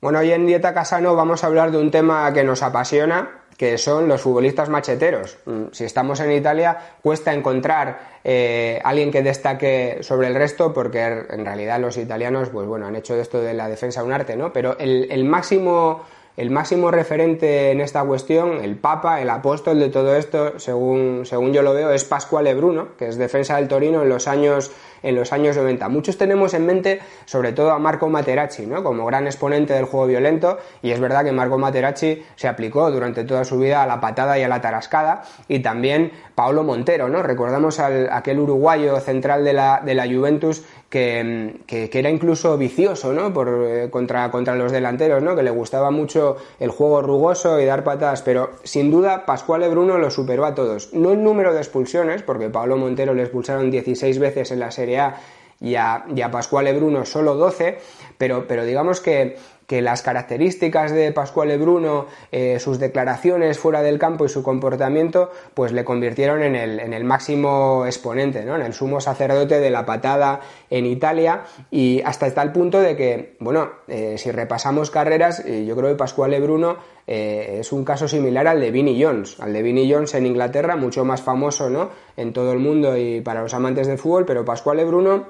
Bueno, hoy en Dieta Casano vamos a hablar de un tema que nos apasiona, que son los futbolistas macheteros. Mm, Si estamos en Italia, cuesta encontrar eh, alguien que destaque sobre el resto, porque en realidad los italianos, pues bueno, han hecho de esto de la defensa un arte, ¿no? Pero el máximo el máximo referente en esta cuestión, el papa, el apóstol de todo esto, según, según yo lo veo, es Pasquale Bruno, que es defensa del Torino en los años en los años 90. Muchos tenemos en mente sobre todo a Marco Materazzi, ¿no? como gran exponente del juego violento, y es verdad que Marco Materazzi se aplicó durante toda su vida a la patada y a la tarascada, y también Paolo Montero, ¿no? Recordamos al, aquel uruguayo central de la, de la Juventus que, que, era incluso vicioso, ¿no? Por, eh, contra, contra los delanteros, ¿no? Que le gustaba mucho el juego rugoso y dar patadas, pero sin duda Pascual Bruno lo superó a todos. No en número de expulsiones, porque Pablo Montero le expulsaron 16 veces en la Serie A y a, y a Pascual Bruno solo 12, pero, pero digamos que que las características de Pascual Bruno, eh, sus declaraciones fuera del campo y su comportamiento, pues le convirtieron en el, en el máximo exponente, ¿no? en el sumo sacerdote de la patada en Italia y hasta tal punto de que, bueno, eh, si repasamos carreras, eh, yo creo que Pascual Bruno es un caso similar al de Vinnie Jones, al de Vinnie Jones en Inglaterra, mucho más famoso ¿no? en todo el mundo y para los amantes del fútbol, pero Pascual Bruno,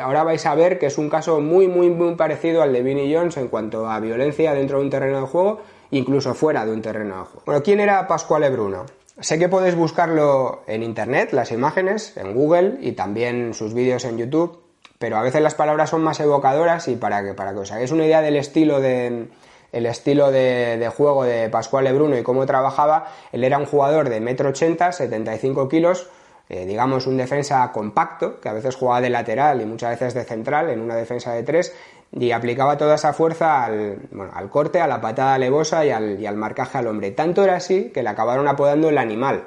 ahora vais a ver que es un caso muy, muy, muy parecido al de Vinnie Jones en cuanto a violencia dentro de un terreno de juego, incluso fuera de un terreno de juego. Bueno, ¿quién era Pascuale Bruno? Sé que podéis buscarlo en internet, las imágenes, en Google y también sus vídeos en YouTube, pero a veces las palabras son más evocadoras y para para que os hagáis una idea del estilo de, el estilo de, juego de Pascuale Bruno y cómo trabajaba, él era un jugador de 1,80 m, 75 kilos, eh, digamos un defensa compacto, que a veces jugaba de lateral y muchas veces de central en una defensa de tres, y aplicaba toda esa fuerza al, bueno, al corte, a la patada al, y al, marcaje al hombre. Tanto era así que le acabaron apodando el animal.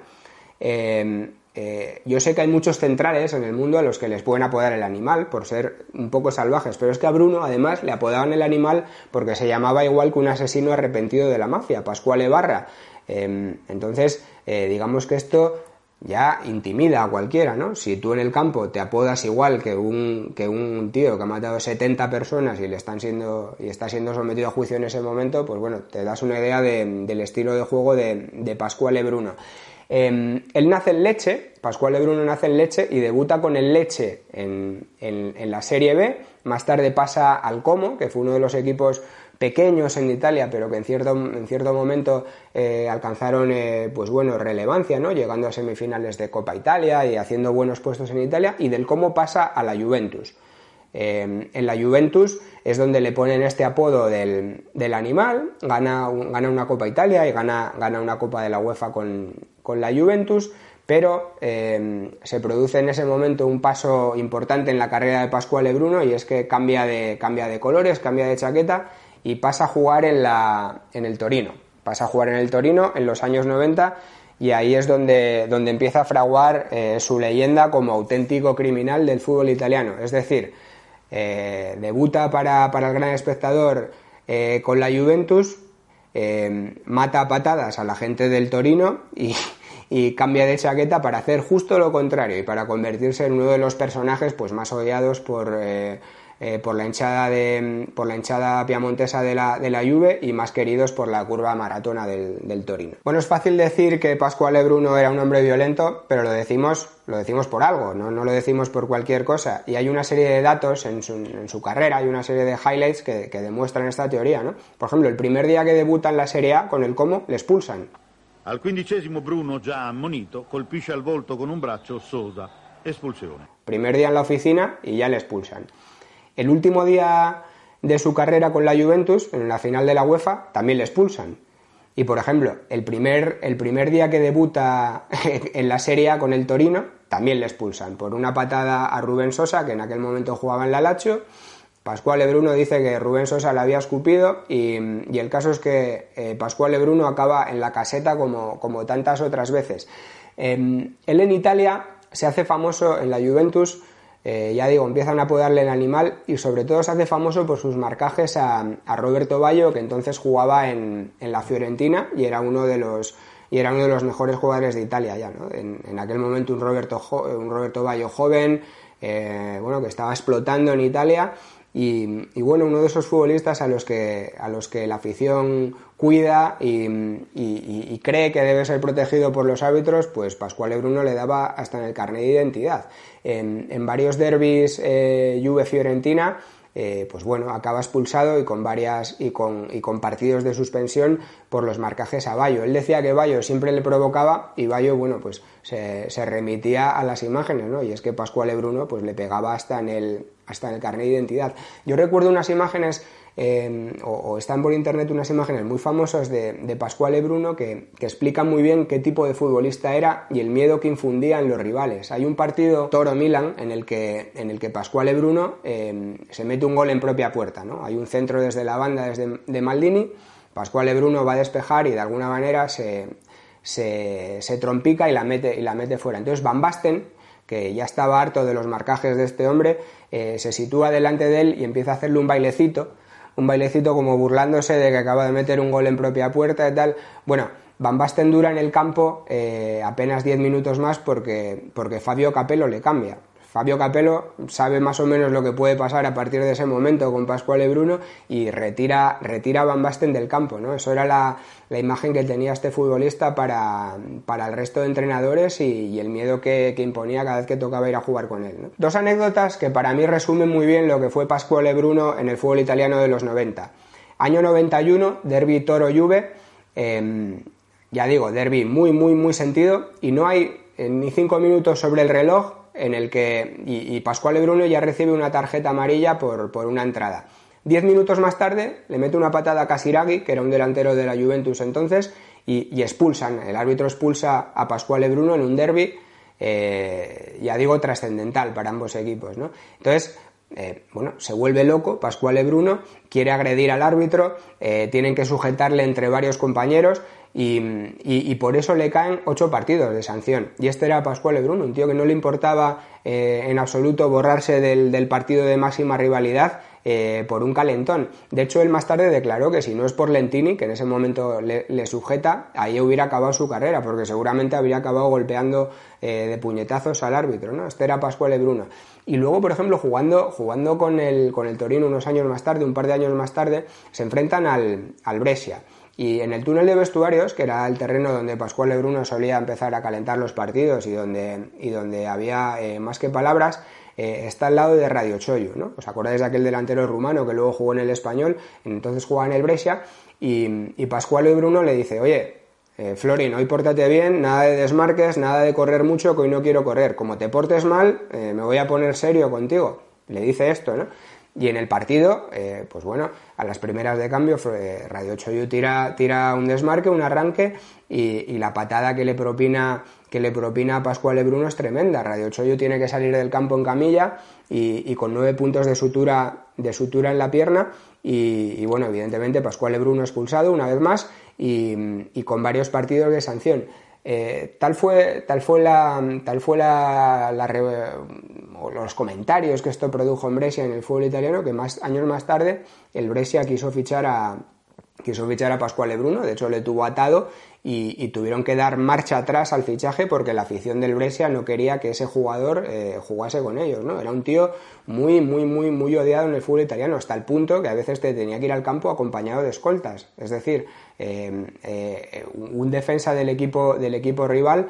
Eh, eh, yo sé que hay muchos centrales en el mundo a los que les pueden apodar el animal por ser un poco salvajes, pero es que a Bruno además le apodaban el animal porque se llamaba igual que un asesino arrepentido de la mafia, Pascual Barra. Eh, entonces, digamos que esto ya intimida a cualquiera, ¿no? Si tú en el campo te apodas igual que un, que un tío que ha matado 70 personas y le están siendo y está siendo sometido a juicio en ese momento, pues bueno, te das una idea de, del estilo de juego de, de Pascual Bruno. Eh, él nace en Leche, Pascual Bruno nace en Leche y debuta con el Leche en, la Serie B, más tarde pasa al Como, que fue uno de los equipos pequeños en Italia, pero que en cierto, en cierto momento eh, alcanzaron eh, pues bueno, relevancia, ¿no? llegando a semifinales de Copa Italia y haciendo buenos puestos en Italia, y del cómo pasa a la Juventus. Eh, en la Juventus es donde le ponen este apodo del, del animal, gana, gana, una Copa Italia y gana, gana, una Copa de la UEFA con, con la Juventus, pero eh, se produce en ese momento un paso importante en la carrera de Pascual Bruno y es que cambia de, cambia de colores, cambia de chaqueta y pasa a jugar en, la, en el Torino. Pasa a jugar en el Torino en los años 90 y ahí es donde, donde empieza a fraguar eh, su leyenda como auténtico criminal del fútbol italiano. Es decir, eh, debuta para, para, el gran espectador eh, con la Juventus, mata a patadas a la gente del Torino y, y, cambia de chaqueta para hacer justo lo contrario y para convertirse en uno de los personajes pues, más odiados por eh, por, la hinchada de, por la hinchada piamontesa de la, de la Juve y más queridos por la curva maratona del, del Torino. Bueno, es fácil decir que Pascual Bruno era un hombre violento, pero lo decimos, lo decimos por algo, ¿no? no lo decimos por cualquier cosa. Y hay una serie de datos en su, en su carrera, hay una serie de highlights que, que demuestran esta teoría. ¿no? Por ejemplo, el primer día que debuta en la Serie A con el Como, le expulsan. Al quindicesimo Bruno, già ammonito, colpisce al volto con un braccio Sosa. Expulsione. Primer día en la oficina y ya le expulsan. El último día de su carrera con la Juventus, en la final de la UEFA, también le expulsan. Y por ejemplo, el primer, el primer día que debuta en la Serie A con el Torino, también le expulsan por una patada a Rubén Sosa, que en aquel momento jugaba en la Lacho. Pascual Bruno dice que Rubén Sosa le había escupido y, el caso es que eh, Pascual Bruno acaba en la caseta como, como tantas otras veces. Em, él en Italia se hace famoso en la Juventus, eh, ya digo, empiezan a apodarle el animal y sobre todo se hace famoso por sus marcajes a, Roberto Ballo, que entonces jugaba en, la Fiorentina y era uno de los y era uno de los mejores jugadores de Italia ya, ¿no? en, aquel momento un Roberto, un Roberto Ballo joven, eh, bueno, que estaba explotando en Italia y, bueno, uno de esos futbolistas a los que, a los que la afición cuida y, cree que debe ser protegido por los árbitros, pues Pascual Bruno le daba hasta en el carnet de identidad. En, varios derbis eh, Juve-Fiorentina, eh, pues bueno, acaba expulsado y con varias y con, y con partidos de suspensión por los marcajes a Bayo. Él decía que Bayo siempre le provocaba y Bayo, bueno, pues se, remitía a las imágenes, ¿no? Y es que Pascual Bruno pues le pegaba hasta en el, hasta en el carnet de identidad. Yo recuerdo unas imágenes, eh, o, están por internet unas imágenes muy famosas de, de Pascual Bruno que, explican muy bien qué tipo de futbolista era y el miedo que infundía en los rivales. Hay un partido Toro-Milan en el que, en el que Pascual Bruno eh, se mete un gol en propia puerta. ¿no? Hay un centro desde la banda desde, de Maldini, Pascual Bruno va a despejar y de alguna manera se, se, se trompica y la, mete, y la mete fuera. Entonces Van Basten, que ya estaba harto de los marcajes de este hombre, eh, se sitúa delante de él y empieza a hacerle un bailecito, un bailecito como burlándose de que acaba de meter un gol en propia puerta y tal. Bueno, Van dura en el campo eh, apenas 10 minutos más porque, porque Fabio Capello le cambia. Fabio Capello sabe más o menos lo que puede pasar a partir de ese momento con Pascual Bruno y retira, retira a Van Basten del campo, ¿no? Eso era la, imagen que tenía este futbolista para, el resto de entrenadores y, el miedo que, imponía cada vez que tocaba ir a jugar con él. Dos anécdotas que para mí resumen muy bien lo que fue Pascual Bruno en el fútbol italiano de los 90. Año 91, Derby Toro Juve, em, ya digo, derby muy, muy, muy sentido y no hay eh, ni cinco minutos sobre el reloj en el que y, Pascual Bruno ya recibe una tarjeta amarilla por, una entrada. Diez minutos más tarde le mete una patada a Casiraghi, que era un delantero de la Juventus entonces, y, expulsan. El árbitro expulsa a Pascual Bruno en un derby, eh, ya digo, trascendental para ambos equipos. ¿no? Entonces, eh, bueno, se vuelve loco, Pascual Bruno quiere agredir al árbitro, eh, tienen que sujetarle entre varios compañeros y, por eso le caen ocho partidos de sanción. Y este era Pascual Bruno, un tío que no le importaba eh, en absoluto borrarse del, partido de máxima rivalidad eh, por un calentón. De hecho, él más tarde declaró que si no es por Lentini, que en ese momento le, sujeta, ahí hubiera acabado su carrera, porque seguramente habría acabado golpeando eh, de puñetazos al árbitro. ¿no? Este era Pascual Bruno. Y luego, por ejemplo, jugando, jugando con, el, con el Torino unos años más tarde, un par de años más tarde, se enfrentan al, al Brescia. Y en el túnel de vestuarios, que era el terreno donde Pascual Bruno solía empezar a calentar los partidos y donde, y donde había eh, más que palabras, eh, está al lado de Radio Choyo, ¿no? ¿Os acordáis de aquel delantero rumano que luego jugó en el español? Entonces jugaba en el Brescia y, y Pascual Bruno le dice, oye, eh, Florin, hoy pórtate bien, nada de desmarques, nada de correr mucho, que hoy no quiero correr. Como te portes mal, me voy a poner serio contigo. Le dice esto, ¿no? Y en el partido, eh, pues bueno, a las primeras de cambio, Radio Choyu tira, tira un desmarque, un arranque y, la patada que le propina que le propina Pascual Bruno es tremenda. Radio Choyu tiene que salir del campo en camilla y, con nueve puntos de sutura, de sutura en la pierna y, bueno, evidentemente Pascual Bruno expulsado una vez más y con varios partidos de sanción. Eh, tal fue, tal fue, la, tal fue la, los comentarios que esto produjo en Brescia en el fútbol italiano que más años más tarde el Brescia quiso fichar a, quiso fichar a Pascual Bruno, de hecho le tuvo atado y, tuvieron que dar marcha atrás al fichaje porque la afición del Brescia no quería que ese jugador eh, jugase con ellos, ¿no? Era un tío muy, muy, muy, muy odiado en el fútbol italiano, hasta el punto que a veces te tenía que ir al campo acompañado de escoltas, es decir, eh, eh, un defensa del equipo, del equipo rival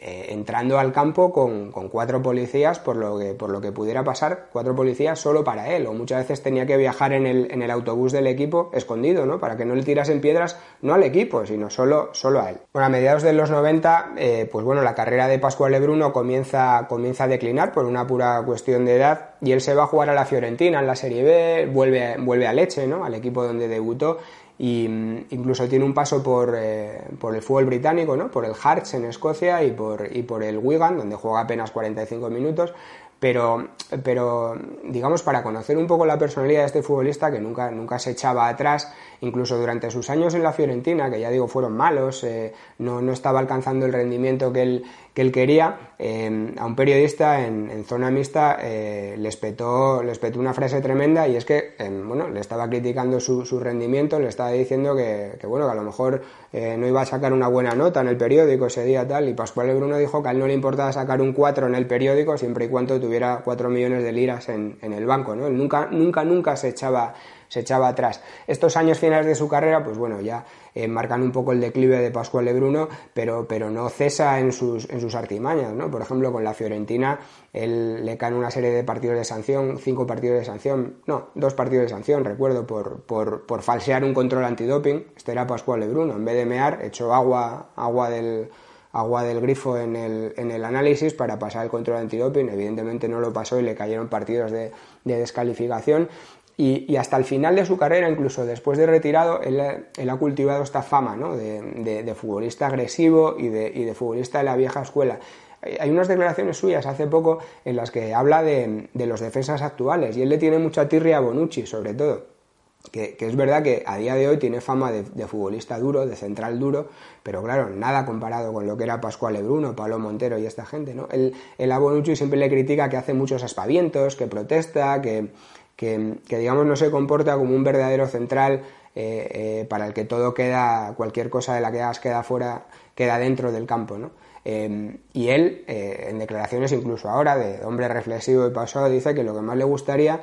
eh, entrando al campo con, cuatro policías por lo, que, por lo que pudiera pasar, cuatro policías solo para él, o muchas veces tenía que viajar en el, en el autobús del equipo escondido, ¿no? Para que no le tirasen piedras, no al equipo, sino solo, solo a él. Bueno, a mediados de los 90, eh, pues bueno, la carrera de Pascual Bruno comienza, comienza a declinar por una pura cuestión de edad, y él se va a jugar a la Fiorentina en la Serie B, vuelve, vuelve a Leche, ¿no? al equipo donde debutó y mm, incluso tiene un paso por, eh, por, el fútbol británico, ¿no? por el Hearts en Escocia y por, y por el Wigan, donde juega apenas 45 minutos, pero, pero digamos para conocer un poco la personalidad de este futbolista que nunca, nunca se echaba atrás, incluso durante sus años en la Fiorentina, que ya digo fueron malos, eh, no, no, estaba alcanzando el rendimiento que él, que él quería, eh, a un periodista en, zona mixta eh, les, petó, les una frase tremenda y es que bueno, le estaba criticando su, su, rendimiento, le estaba diciendo que, que, bueno, que a lo mejor no iba a sacar una buena nota en el periódico ese día tal, y Pascual Bruno dijo que a él no le importaba sacar un 4 en el periódico siempre y cuando tuviera 4 millones de liras en, en el banco, ¿no? Él nunca, nunca, nunca se echaba se echaba atrás. Estos años finales de su carrera, pues bueno, ya eh, marcan un poco el declive de Pascual Bruno, pero, pero no cesa en sus, en sus artimañas, ¿no? Por ejemplo, con la Fiorentina, él le caen una serie de partidos de sanción, cinco partidos de sanción, no, dos partidos de sanción, recuerdo, por, por, por falsear un control antidoping. Este era Pascual Bruno, en vez de mear, echó agua, agua del agua del grifo en el, en el análisis para pasar el control antidoping. Evidentemente no lo pasó y le cayeron partidos de, de descalificación. Y, hasta el final de su carrera, incluso después de retirado, él, ha cultivado esta fama ¿no? de, futbolista agresivo y de, y de futbolista de la vieja escuela. Hay unas declaraciones suyas hace poco en las que habla de, los defensas actuales y él le tiene mucha tirria a Bonucci, sobre todo. Que, es verdad que a día de hoy tiene fama de, futbolista duro, de central duro, pero claro, nada comparado con lo que era Pascual Bruno, Pablo Montero y esta gente, ¿no? Él, a Bonucci siempre le critica que hace muchos aspavientos, que protesta, que, que, digamos no se comporta como un verdadero central eh, eh, para el que todo queda, cualquier cosa de la que hagas queda fuera, queda dentro del campo, ¿no? Eh, y él, en declaraciones incluso ahora, de hombre reflexivo y pasado, dice que lo que más le gustaría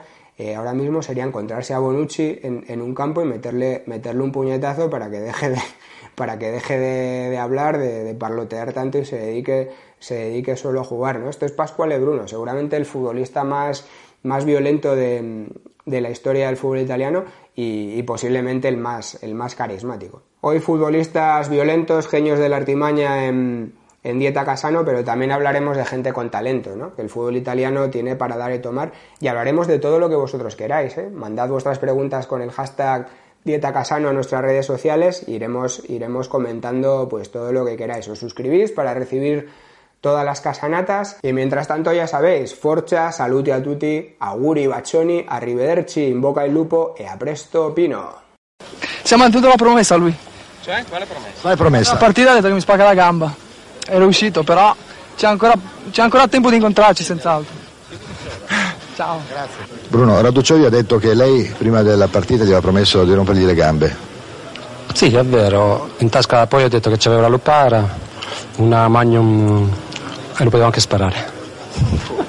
ahora mismo sería encontrarse a Bonucci en, un campo y meterle, meterle un puñetazo para que deje de, para que deje de, hablar, de, parlotear tanto y se dedique, se dedique solo a jugar. ¿no? Esto es Pascual Bruno, seguramente el futbolista más más violento de, la historia del fútbol italiano y, posiblemente el más, el más carismático. Hoy futbolistas violentos, genios de la artimaña en, Dieta Casano, pero también hablaremos de gente con talento, ¿no? que el fútbol italiano tiene para dar y tomar, y hablaremos de todo lo que vosotros queráis. ¿eh? Mandad vuestras preguntas con el hashtag Dieta Casano a nuestras redes sociales, iremos, iremos comentando pues todo lo que queráis. Os suscribís para recibir todas las casanatas y mientras tanto ya sabéis, forcha, saluti a tutti, auguri bacioni, arrivederci, in bocca il lupo e a presto Pino. Si è mantenuto la promessa lui. Cioè? Quale promessa? Quale promessa? La partita ha detto che mi spacca la gamba. Era uscito, però c'è ancora, c'è ancora tempo di incontrarci senz'altro. Ciao. Grazie. Bruno, Raduccioli ha detto che lei prima della partita gli aveva promesso di rompergli le gambe. Sì, è vero. In tasca poi ha detto che c'aveva la lupara, una magnum e lo potevo anche sparare.